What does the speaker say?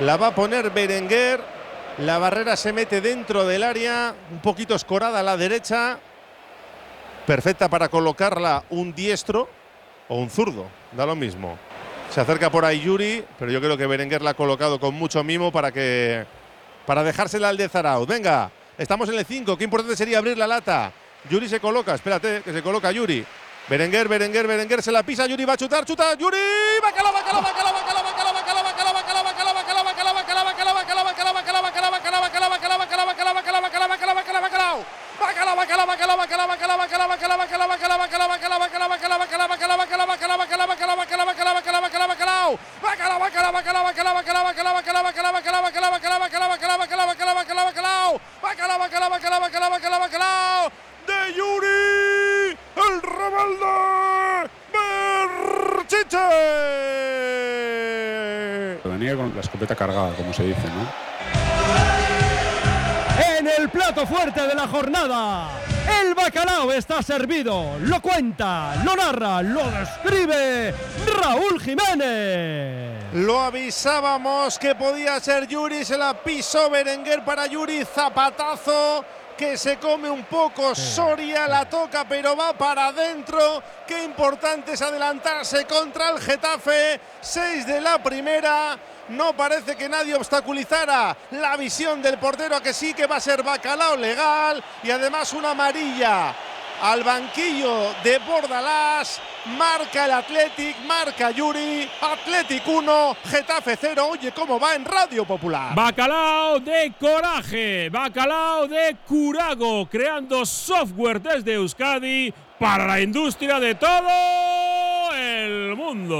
La va a poner Berenguer. La barrera se mete dentro del área, un poquito escorada a la derecha. Perfecta para colocarla un diestro o un zurdo, da lo mismo. Se acerca por ahí Yuri, pero yo creo que Berenguer la ha colocado con mucho mimo para que para dejársela al de Zarauz. Venga, estamos en el 5, qué importante sería abrir la lata. Yuri se coloca, espérate, que se coloca Yuri. Berenguer, Berenguer, Berenguer se la pisa, Yuri va a chutar, chuta, Yuri, bacala, bacala, bacala, bacala, Bacala, bacala, bacala, bacala, bacala, bacala, bacala, bacala, bacala, bacala, bacala, bacala, bacala, bacala, bacala, bacala, bacalao. Bacala, bacala, bacala, bacala, bacala, bacalao. De Yuri, el rebelde Berchiche. Venía con la escopeta cargada, como se dice, ¿no? En el plato fuerte de la jornada, el bacalao está servido. Lo cuenta, lo narra, lo describe Raúl Jiménez. Lo avisábamos que podía ser Yuri, se la pisó Berenguer para Yuri, zapatazo que se come un poco, Soria la toca pero va para adentro, qué importante es adelantarse contra el Getafe, 6 de la primera, no parece que nadie obstaculizara la visión del portero, que sí que va a ser bacalao legal y además una amarilla al banquillo de Bordalás. Marca el Athletic, marca Yuri. Athletic 1, Getafe 0. Oye, ¿cómo va en Radio Popular? Bacalao de coraje, bacalao de curago, creando software desde Euskadi para la industria de todo el mundo.